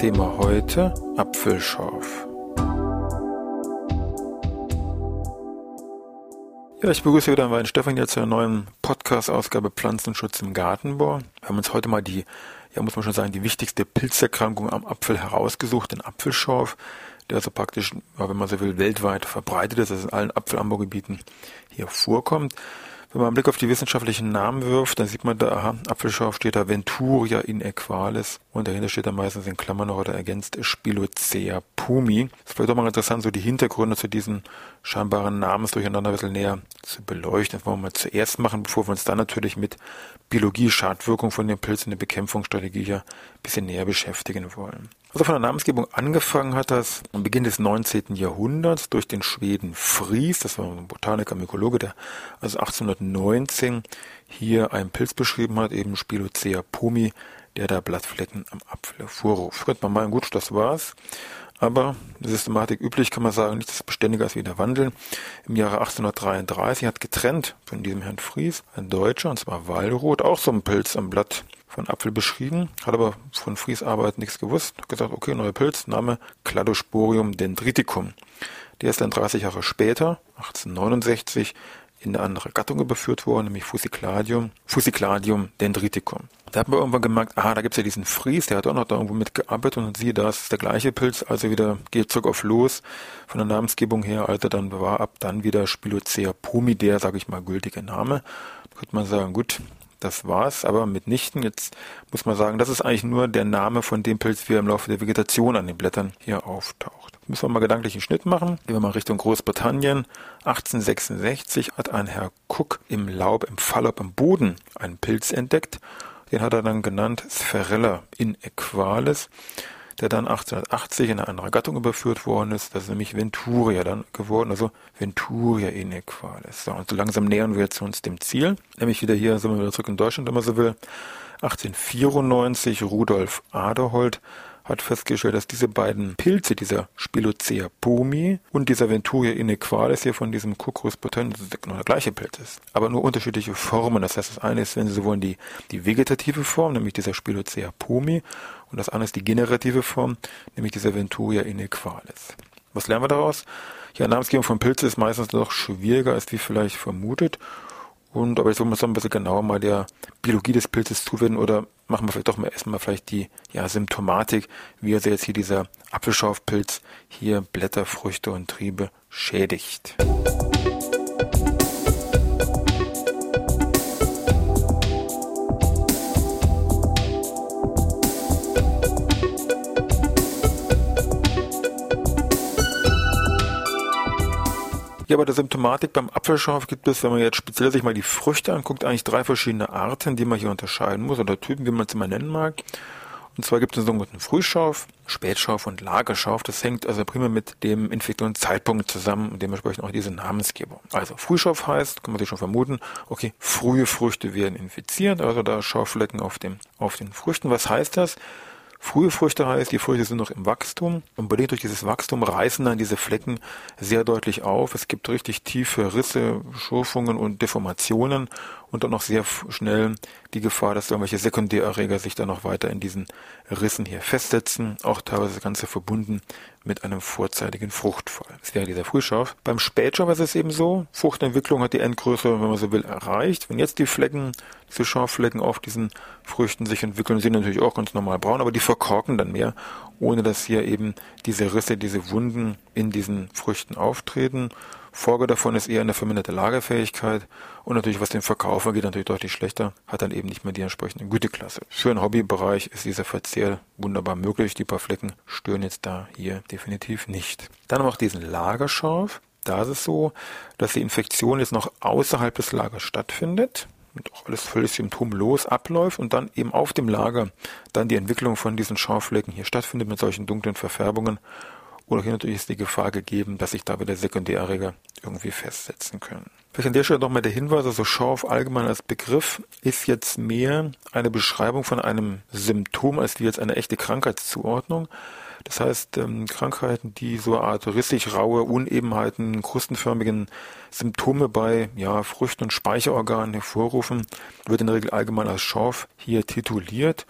Thema heute Apfelschorf. Ja, ich begrüße wieder meinen Stefan hier zur neuen Podcast-Ausgabe Pflanzenschutz im Gartenbau. Wir haben uns heute mal die, ja muss man schon sagen, die wichtigste Pilzerkrankung am Apfel herausgesucht, den Apfelschorf, der also praktisch, wenn man so will, weltweit verbreitet ist, also in allen Apfelanbaugebieten hier vorkommt. Wenn man einen Blick auf die wissenschaftlichen Namen wirft, dann sieht man da, aha, Apfelschorf steht da Venturia inequalis und dahinter steht da meistens in Klammern noch oder ergänzt Spilocea pumi. Es ist vielleicht auch mal interessant, so die Hintergründe zu diesen scheinbaren Namensdurcheinander ein bisschen näher zu beleuchten. Das wollen wir mal zuerst machen, bevor wir uns dann natürlich mit Biologie, Schadwirkung von den Pilzen, der Bekämpfungsstrategie ja ein bisschen näher beschäftigen wollen. Also von der Namensgebung angefangen hat das am Beginn des 19. Jahrhunderts durch den Schweden Fries, das war ein Botaniker, Mykologe, der also 1819 hier einen Pilz beschrieben hat, eben Spilocea pomi, der da Blattflecken am Apfel hervorruft. Könnte man meinen, gut, das war's. Aber Systematik üblich kann man sagen, nichts beständiger als wie der Wandel. Im Jahre 1833 hat getrennt von diesem Herrn Fries ein Deutscher, und zwar Wallroth, auch so einen Pilz am Blatt von Apfel beschrieben, hat aber von Fries Arbeit nichts gewusst, hat gesagt, okay, neuer Pilz, Name Cladosporium dendriticum. Der ist dann 30 Jahre später, 1869, in eine andere Gattung überführt worden, nämlich Fusicladium, Fusicladium dendriticum. Da hat man irgendwann gemerkt, ah, da gibt's ja diesen Fries, der hat auch noch da irgendwo mitgearbeitet und siehe, da ist der gleiche Pilz, also wieder geht zurück auf los. Von der Namensgebung her, Alter, dann war ab dann wieder Spilocea pomider, sage ich mal, gültiger Name. Da könnte man sagen, gut, das war's, aber mitnichten. Jetzt muss man sagen, das ist eigentlich nur der Name von dem Pilz, wie er im Laufe der Vegetation an den Blättern hier auftaucht. Müssen wir mal gedanklichen Schnitt machen. Gehen wir mal Richtung Großbritannien. 1866 hat ein Herr Cook im Laub, im Fallop, im Boden einen Pilz entdeckt. Den hat er dann genannt Spherella inequalis der dann 1880 in eine andere Gattung überführt worden ist. Das ist nämlich Venturia dann geworden, also Venturia inequalis. So, und so langsam nähern wir jetzt uns dem Ziel, nämlich wieder hier sind wir wieder zurück in Deutschland, wenn man so will. 1894 Rudolf Aderholt hat festgestellt, dass diese beiden Pilze, dieser Spilocea pomi und dieser Venturia inequalis hier von diesem Cucurus potensis, genau der gleiche Pilz ist, aber nur unterschiedliche Formen. Das heißt, das eine ist, wenn Sie so wollen, die, die vegetative Form, nämlich dieser Spilocea pomi, und das andere ist die generative Form, nämlich dieser Venturia inequalis. Was lernen wir daraus? Ja, Namensgebung von Pilzen ist meistens noch schwieriger, als wie vielleicht vermutet. Und aber jetzt wollen wir uns ein bisschen genauer mal der Biologie des Pilzes zuwenden oder machen wir vielleicht doch mal erstmal vielleicht die ja, Symptomatik, wie also jetzt hier dieser Apfelschaufpilz hier Blätter, Früchte und Triebe schädigt. Ja, bei der Symptomatik beim Apfelschorf gibt es, wenn man jetzt speziell sich mal die Früchte anguckt, eigentlich drei verschiedene Arten, die man hier unterscheiden muss, oder Typen, wie man es immer nennen mag. Und zwar gibt es den sogenannten Frühschorf, Spätschorf und Lagerschorf. Das hängt also primär mit dem Infektionszeitpunkt zusammen und dementsprechend auch diese Namensgebung. Also Frühschorf heißt, kann man sich schon vermuten, okay, frühe Früchte werden infiziert, also da Schaufflecken auf, dem, auf den Früchten. Was heißt das? Frühe Früchte heißt, die Früchte sind noch im Wachstum und bedingt durch dieses Wachstum reißen dann diese Flecken sehr deutlich auf. Es gibt richtig tiefe Risse, Schurfungen und Deformationen und dann noch sehr schnell die Gefahr, dass irgendwelche Sekundärerreger sich dann noch weiter in diesen Rissen hier festsetzen, auch teilweise das Ganze verbunden mit einem vorzeitigen Fruchtfall. Das wäre dieser Frühschorf. Beim Spätschorf ist es eben so, Fruchtentwicklung hat die Endgröße, wenn man so will, erreicht. Wenn jetzt die Flecken, diese Schorfflecken auf diesen Früchten sich entwickeln, sind natürlich auch ganz normal braun, aber die verkorken dann mehr, ohne dass hier eben diese Risse, diese Wunden in diesen Früchten auftreten Folge davon ist eher eine verminderte Lagerfähigkeit und natürlich, was den Verkauf angeht, natürlich deutlich schlechter, hat dann eben nicht mehr die entsprechende Güteklasse. Für einen Hobbybereich ist dieser Verzehr wunderbar möglich. Die paar Flecken stören jetzt da hier definitiv nicht. Dann noch diesen Lagerschorf. Da ist es so, dass die Infektion jetzt noch außerhalb des Lagers stattfindet. und auch alles völlig symptomlos abläuft und dann eben auf dem Lager dann die Entwicklung von diesen Schauflecken hier stattfindet mit solchen dunklen Verfärbungen. Oder hier natürlich ist die Gefahr gegeben, dass sich da wieder Sekundärerreger irgendwie festsetzen können. Vielleicht an der Stelle nochmal der Hinweis, also Schorf allgemein als Begriff ist jetzt mehr eine Beschreibung von einem Symptom als wie jetzt eine echte Krankheitszuordnung. Das heißt, ähm, Krankheiten, die so eine Art rissig raue Unebenheiten, krustenförmigen Symptome bei ja, Früchten und Speicherorganen hervorrufen, wird in der Regel allgemein als Schorf hier tituliert.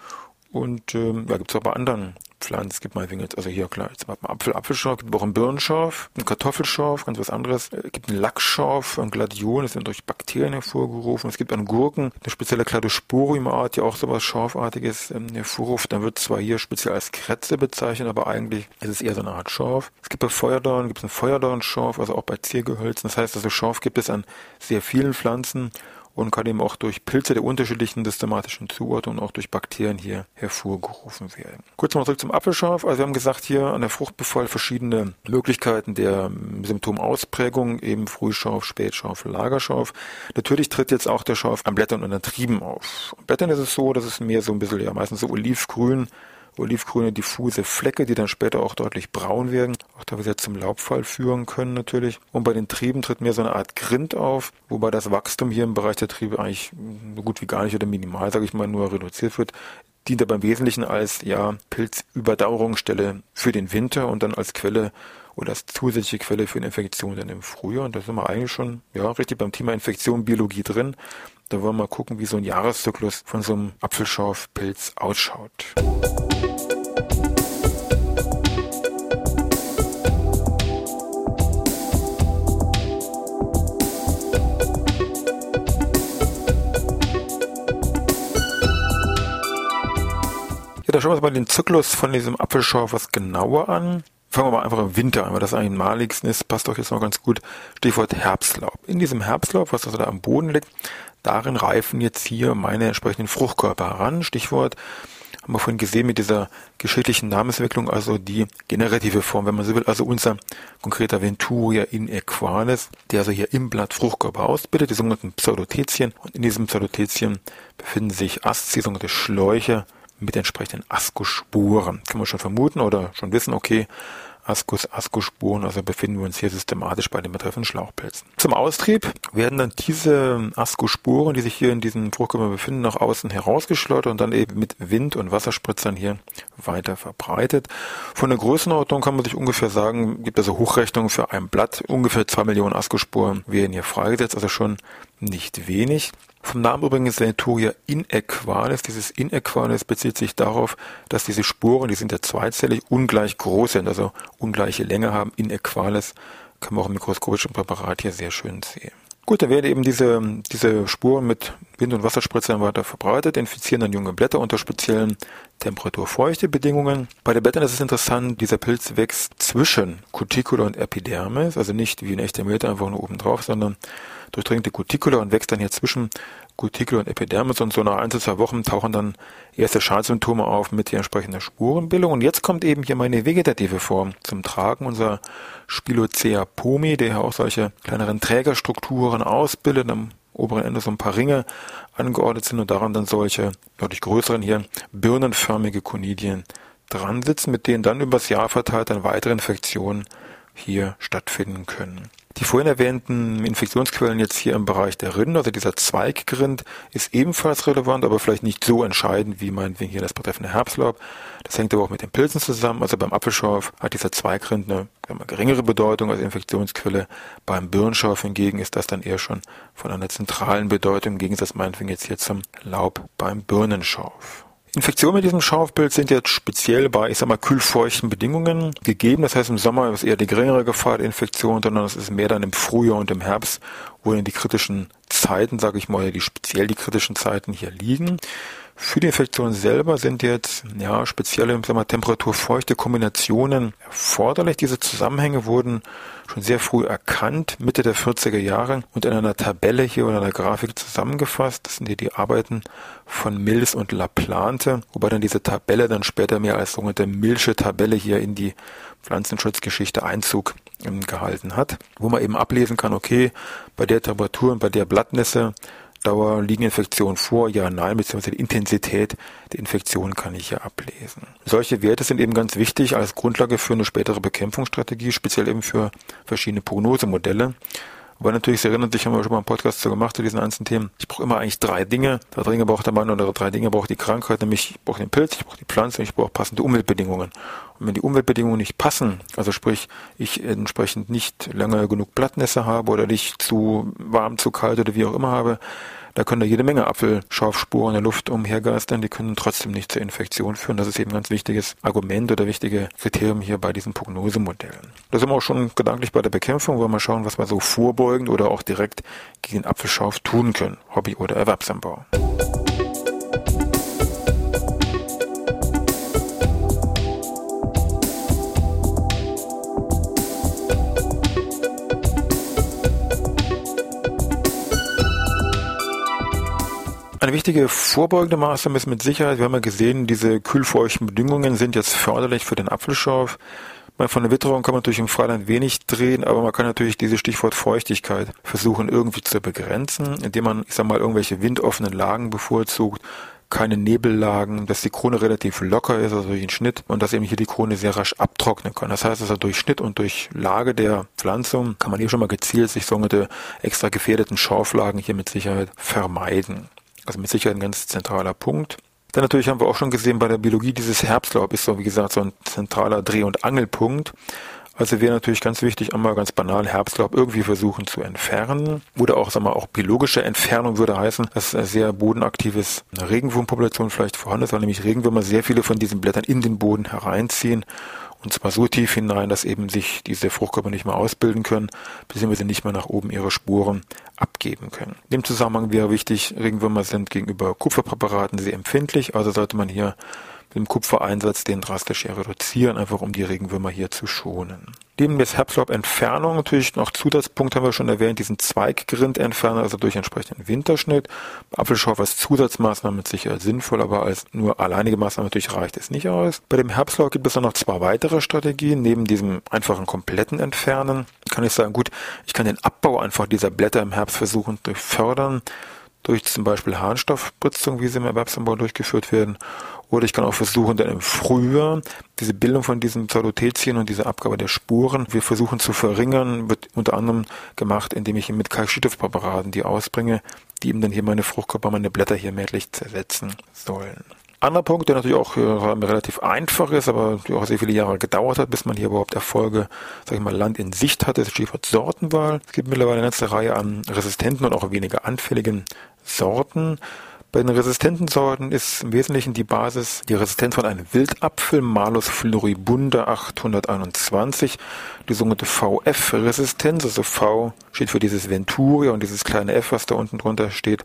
Und ähm, ja, gibt es auch bei anderen Pflanzen. Es gibt mal jetzt, also hier klar, jetzt mal Apfel, Apfelschorf, gibt auch einen Birnenschorf, einen Kartoffelschorf, ganz was anderes. Es gibt einen Lackschorf, ein Gladion, das sind durch Bakterien hervorgerufen. Es gibt einen Gurken, eine spezielle Cladosporium-Art, die auch sowas Schorfartiges ähm, hervorruft. Dann wird zwar hier speziell als Kretze bezeichnet, aber eigentlich ist es eher so eine Art Schorf. Es gibt bei Feuerdorn, gibt es einen Feuerdornschorf, also auch bei Ziergehölzen. Das heißt also Schorf gibt es an sehr vielen Pflanzen und kann eben auch durch Pilze der unterschiedlichen systematischen Zuordnung und auch durch Bakterien hier hervorgerufen werden. Kurz mal zurück zum Apfelschorf. Also wir haben gesagt, hier an der Fruchtbefall verschiedene Möglichkeiten der Symptomausprägung, eben Frühschorf, Spätschorf, Lagerschorf. Natürlich tritt jetzt auch der Schorf an Blättern und an Trieben auf. An Blättern ist es so, dass es mehr so ein bisschen, ja meistens so olivgrün olivgrüne diffuse Flecke, die dann später auch deutlich braun werden, auch da wieder zum Laubfall führen können natürlich. Und bei den Trieben tritt mehr so eine Art Grind auf, wobei das Wachstum hier im Bereich der Triebe eigentlich so gut wie gar nicht oder minimal, sage ich mal, nur reduziert wird dient aber im Wesentlichen als ja Pilzüberdauerungsstelle für den Winter und dann als Quelle oder als zusätzliche Quelle für eine Infektion dann im Frühjahr. Und da sind wir eigentlich schon ja richtig beim Thema Infektion Biologie drin. Da wollen wir mal gucken, wie so ein Jahreszyklus von so einem Apfelschorfpilz ausschaut. Da schauen wir uns mal den Zyklus von diesem Apfelschorf was genauer an. Fangen wir mal einfach im Winter an, weil das eigentlich maligsten ist, passt doch jetzt noch ganz gut. Stichwort Herbstlaub. In diesem Herbstlaub, was also da am Boden liegt, darin reifen jetzt hier meine entsprechenden Fruchtkörper heran. Stichwort haben wir vorhin gesehen mit dieser geschichtlichen Namensentwicklung, also die generative Form, wenn man so will, also unser konkreter Venturia in equalis, der also hier im Blatt Fruchtkörper ausbildet, die sogenannten Pseudotezien. Und in diesem Pseudotezien befinden sich Aszi, sogenannte Schläuche, mit entsprechenden Ascosporen. Kann man schon vermuten oder schon wissen, okay, Ascus, Ascosporen, also befinden wir uns hier systematisch bei den betreffenden Schlauchpilzen. Zum Austrieb werden dann diese Ascosporen, die sich hier in diesem Fruchtkörper befinden, nach außen herausgeschleudert und dann eben mit Wind- und Wasserspritzern hier weiter verbreitet. Von der Größenordnung kann man sich ungefähr sagen, gibt also Hochrechnungen für ein Blatt, ungefähr zwei Millionen Ascosporen werden hier freigesetzt, also schon nicht wenig. Vom Namen übrigens Centuria inequalis. Dieses inequalis bezieht sich darauf, dass diese Sporen, die sind ja zweizellig, ungleich groß sind, also ungleiche Länge haben. Inequalis kann man auch im mikroskopischen Präparat hier sehr schön sehen. Gut, dann werden eben diese, diese Spuren mit Wind- und Wasserspritzern weiter verbreitet, infizieren dann junge Blätter unter speziellen Temperatur-Feuchte-Bedingungen. Bei den Blättern ist es interessant, dieser Pilz wächst zwischen Cuticula und Epidermis, also nicht wie ein echter Meter einfach nur oben drauf, sondern durchdringt die Cuticula und wächst dann hier zwischen Cuticula und Epidermis und so nach ein, zwei Wochen tauchen dann erste Schadsymptome auf mit der entsprechenden Spurenbildung. Und jetzt kommt eben hier meine vegetative Form zum Tragen, unser Spilocea pomi, der auch solche kleineren Trägerstrukturen ausbildet, am oberen Ende so ein paar Ringe angeordnet sind und daran dann solche deutlich größeren hier birnenförmige Konidien dran sitzen, mit denen dann übers Jahr verteilt dann weitere Infektionen hier stattfinden können. Die vorhin erwähnten Infektionsquellen jetzt hier im Bereich der Rinde, also dieser Zweiggrind, ist ebenfalls relevant, aber vielleicht nicht so entscheidend wie meinetwegen hier das betreffende Herbstlaub. Das hängt aber auch mit den Pilzen zusammen. Also beim Apfelschorf hat dieser Zweigrind eine, eine geringere Bedeutung als Infektionsquelle. Beim Birnschorf hingegen ist das dann eher schon von einer zentralen Bedeutung, im Gegensatz meinetwegen jetzt hier zum Laub beim Birnenschorf. Infektionen mit diesem Schorfpilz sind jetzt speziell bei, ich sag mal, kühlfeuchten Bedingungen gegeben. Das heißt, im Sommer ist eher die geringere Gefahr der Infektion, sondern es ist mehr dann im Frühjahr und im Herbst, wo dann die kritischen Zeiten, sage ich mal, die speziell die kritischen Zeiten hier liegen. Für die Infektion selber sind jetzt ja spezielle Temperatur-feuchte Kombinationen erforderlich. Diese Zusammenhänge wurden schon sehr früh erkannt, Mitte der 40er Jahre und in einer Tabelle hier oder einer Grafik zusammengefasst. Das sind hier die Arbeiten von Mills und Laplante, wobei dann diese Tabelle dann später mehr als sogenannte Milsche Tabelle hier in die Pflanzenschutzgeschichte Einzug ähm, gehalten hat, wo man eben ablesen kann, okay, bei der Temperatur und bei der Blattnässe Dauer liegen Infektionen vor? Ja, nein, beziehungsweise die Intensität der Infektion kann ich hier ablesen. Solche Werte sind eben ganz wichtig als Grundlage für eine spätere Bekämpfungsstrategie, speziell eben für verschiedene Prognosemodelle. Aber natürlich, Sie erinnern sich, haben wir schon mal einen Podcast zu gemacht zu diesen einzelnen Themen. Ich brauche immer eigentlich drei Dinge. Drei Dinge braucht der Mann oder drei Dinge braucht die Krankheit, nämlich ich brauche den Pilz, ich brauche die Pflanze, ich brauche passende Umweltbedingungen. Wenn die Umweltbedingungen nicht passen, also sprich, ich entsprechend nicht lange genug Blattnässe habe oder nicht zu warm, zu kalt oder wie auch immer habe, da können da jede Menge Apfelschaufspuren in der Luft umhergeistern, die können trotzdem nicht zur Infektion führen. Das ist eben ein ganz wichtiges Argument oder wichtige Kriterium hier bei diesen Prognosemodellen. Da sind wir auch schon gedanklich bei der Bekämpfung, wollen wir schauen, was wir so vorbeugend oder auch direkt gegen Apfelschauf tun können, Hobby- oder Erwerbsanbau. Eine wichtige vorbeugende Maßnahme ist mit Sicherheit, wir haben ja gesehen, diese kühlfeuchten Bedingungen sind jetzt förderlich für den Apfelschauf. Von der Witterung kann man natürlich im Freiland wenig drehen, aber man kann natürlich dieses Stichwort Feuchtigkeit versuchen irgendwie zu begrenzen, indem man, ich sag mal, irgendwelche windoffenen Lagen bevorzugt, keine Nebellagen, dass die Krone relativ locker ist, also durch den Schnitt und dass eben hier die Krone sehr rasch abtrocknen kann. Das heißt also durch Schnitt und durch Lage der Pflanzung kann man hier schon mal gezielt sich sogenannte extra gefährdeten Schorflagen hier mit Sicherheit vermeiden. Also mit Sicherheit ein ganz zentraler Punkt. Dann natürlich haben wir auch schon gesehen bei der Biologie, dieses Herbstlaub ist so, wie gesagt, so ein zentraler Dreh- und Angelpunkt. Also wäre natürlich ganz wichtig, einmal ganz banal Herbstlaub irgendwie versuchen zu entfernen. Oder auch, sagen wir, auch biologische Entfernung würde heißen, dass eine sehr bodenaktives Regenwurmpopulation vielleicht vorhanden ist, weil nämlich Regenwürmer sehr viele von diesen Blättern in den Boden hereinziehen und zwar so tief hinein, dass eben sich diese Fruchtkörper nicht mehr ausbilden können, beziehungsweise nicht mehr nach oben ihre Spuren abgeben können. In dem Zusammenhang wäre wichtig, Regenwürmer sind gegenüber Kupferpräparaten sehr empfindlich, also sollte man hier mit dem Kupfereinsatz den drastisch reduzieren, einfach um die Regenwürmer hier zu schonen. Neben des Herbstlaubentfernung natürlich noch Zusatzpunkt haben wir schon erwähnt, diesen Zweiggrindentferner, also durch entsprechenden Winterschnitt. Bei Apfelschorf als Zusatzmaßnahme mit Sicherheit sinnvoll, aber als nur alleinige Maßnahme natürlich reicht es nicht aus. Bei dem Herbstlaub gibt es dann noch zwei weitere Strategien. Neben diesem einfachen kompletten Entfernen kann ich sagen, gut, ich kann den Abbau einfach dieser Blätter im Herbst versuchen zu fördern durch zum Beispiel Harnstoffspritzung, wie sie im Erwerbsanbau durchgeführt werden. Oder ich kann auch versuchen, dann im Frühjahr diese Bildung von diesen Pseudotezien und diese Abgabe der Spuren, wir versuchen zu verringern, wird unter anderem gemacht, indem ich mit Kalkschüttefpräparaten die ausbringe, die eben dann hier meine Fruchtkörper, meine Blätter hier merklich zersetzen sollen. Anderer Punkt, der natürlich auch äh, relativ einfach ist, aber auch sehr viele Jahre gedauert hat, bis man hier überhaupt Erfolge, sag ich mal, Land in Sicht hatte, ist Stichwort Sortenwahl. Es gibt mittlerweile eine ganze Reihe an resistenten und auch weniger anfälligen Sorten. Bei den resistenten Sorten ist im Wesentlichen die Basis die Resistenz von einem Wildapfel, Malus floribunda 821, die sogenannte VF-Resistenz, also V steht für dieses Venturia und dieses kleine F, was da unten drunter steht,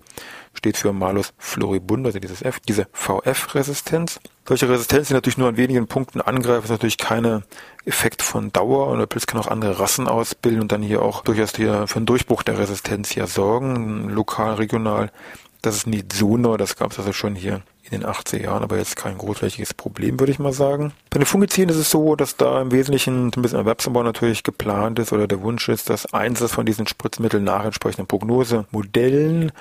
steht für Malus floribunda, also dieses F, diese VF-Resistenz. Solche Resistenz, die natürlich nur an wenigen Punkten angreifen, ist natürlich keine Effekt von Dauer und der Pilz kann auch andere Rassen ausbilden und dann hier auch durchaus hier für einen Durchbruch der Resistenz hier sorgen, lokal, regional das ist nicht so neu, das gab es also schon hier in den 80er Jahren, aber jetzt kein großflächiges Problem, würde ich mal sagen. Bei den Fungiziden ist es so, dass da im Wesentlichen ein bisschen Erwerbsanbau natürlich geplant ist oder der Wunsch ist, dass Einsatz von diesen Spritzmitteln nach entsprechenden Prognosemodellen,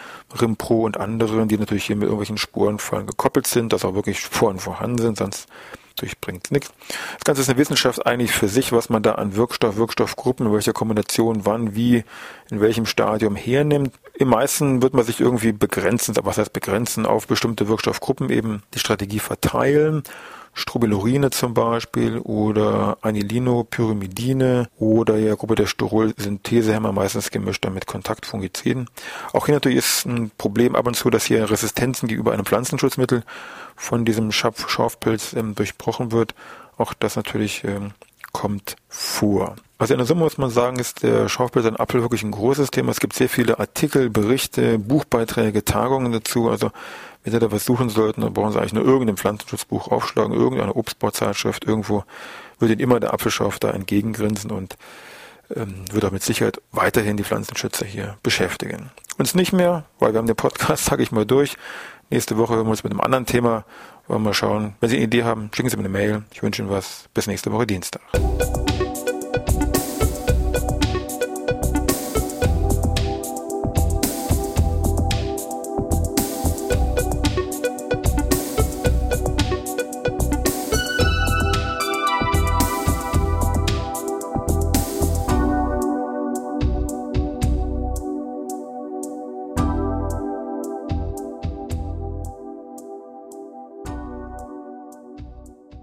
Rimpro und anderen, die natürlich hier mit irgendwelchen Spurenfallen gekoppelt sind, dass auch wirklich Spuren vorhanden sind, sonst durchbringt nichts. Das Ganze ist eine Wissenschaft eigentlich für sich, was man da an Wirkstoff, Wirkstoffgruppen, in welcher Kombination, wann, wie, in welchem Stadium hernimmt. Im meisten wird man sich irgendwie begrenzen, was heißt begrenzen, auf bestimmte Wirkstoffgruppen eben die Strategie verteilen. Strobilurine zum Beispiel oder Anilinopyrimidine oder ja Gruppe der Sterol-Synthesehemmer meistens gemischt mit Kontaktfungiziden. Auch hier natürlich ist ein Problem ab und zu, dass hier Resistenzen gegenüber einem Pflanzenschutzmittel von diesem Schafpilz ähm, durchbrochen wird. Auch das natürlich ähm, kommt vor. Also in der Summe muss man sagen, ist der Schafpilz ein Apfel wirklich ein großes Thema. Es gibt sehr viele Artikel, Berichte, Buchbeiträge, Tagungen dazu. Also wenn Sie da was suchen sollten, dann brauchen Sie eigentlich nur irgendein Pflanzenschutzbuch aufschlagen, irgendeine Obstbauzeitschrift, irgendwo würde Ihnen immer der Apfelschorf da entgegengrinsen und ähm, wird auch mit Sicherheit weiterhin die Pflanzenschützer hier beschäftigen. Uns nicht mehr, weil wir haben den Podcast, sage ich mal, durch. Nächste Woche hören wir uns mit einem anderen Thema. Wollen wir mal schauen. Wenn Sie eine Idee haben, schicken Sie mir eine Mail. Ich wünsche Ihnen was. Bis nächste Woche Dienstag.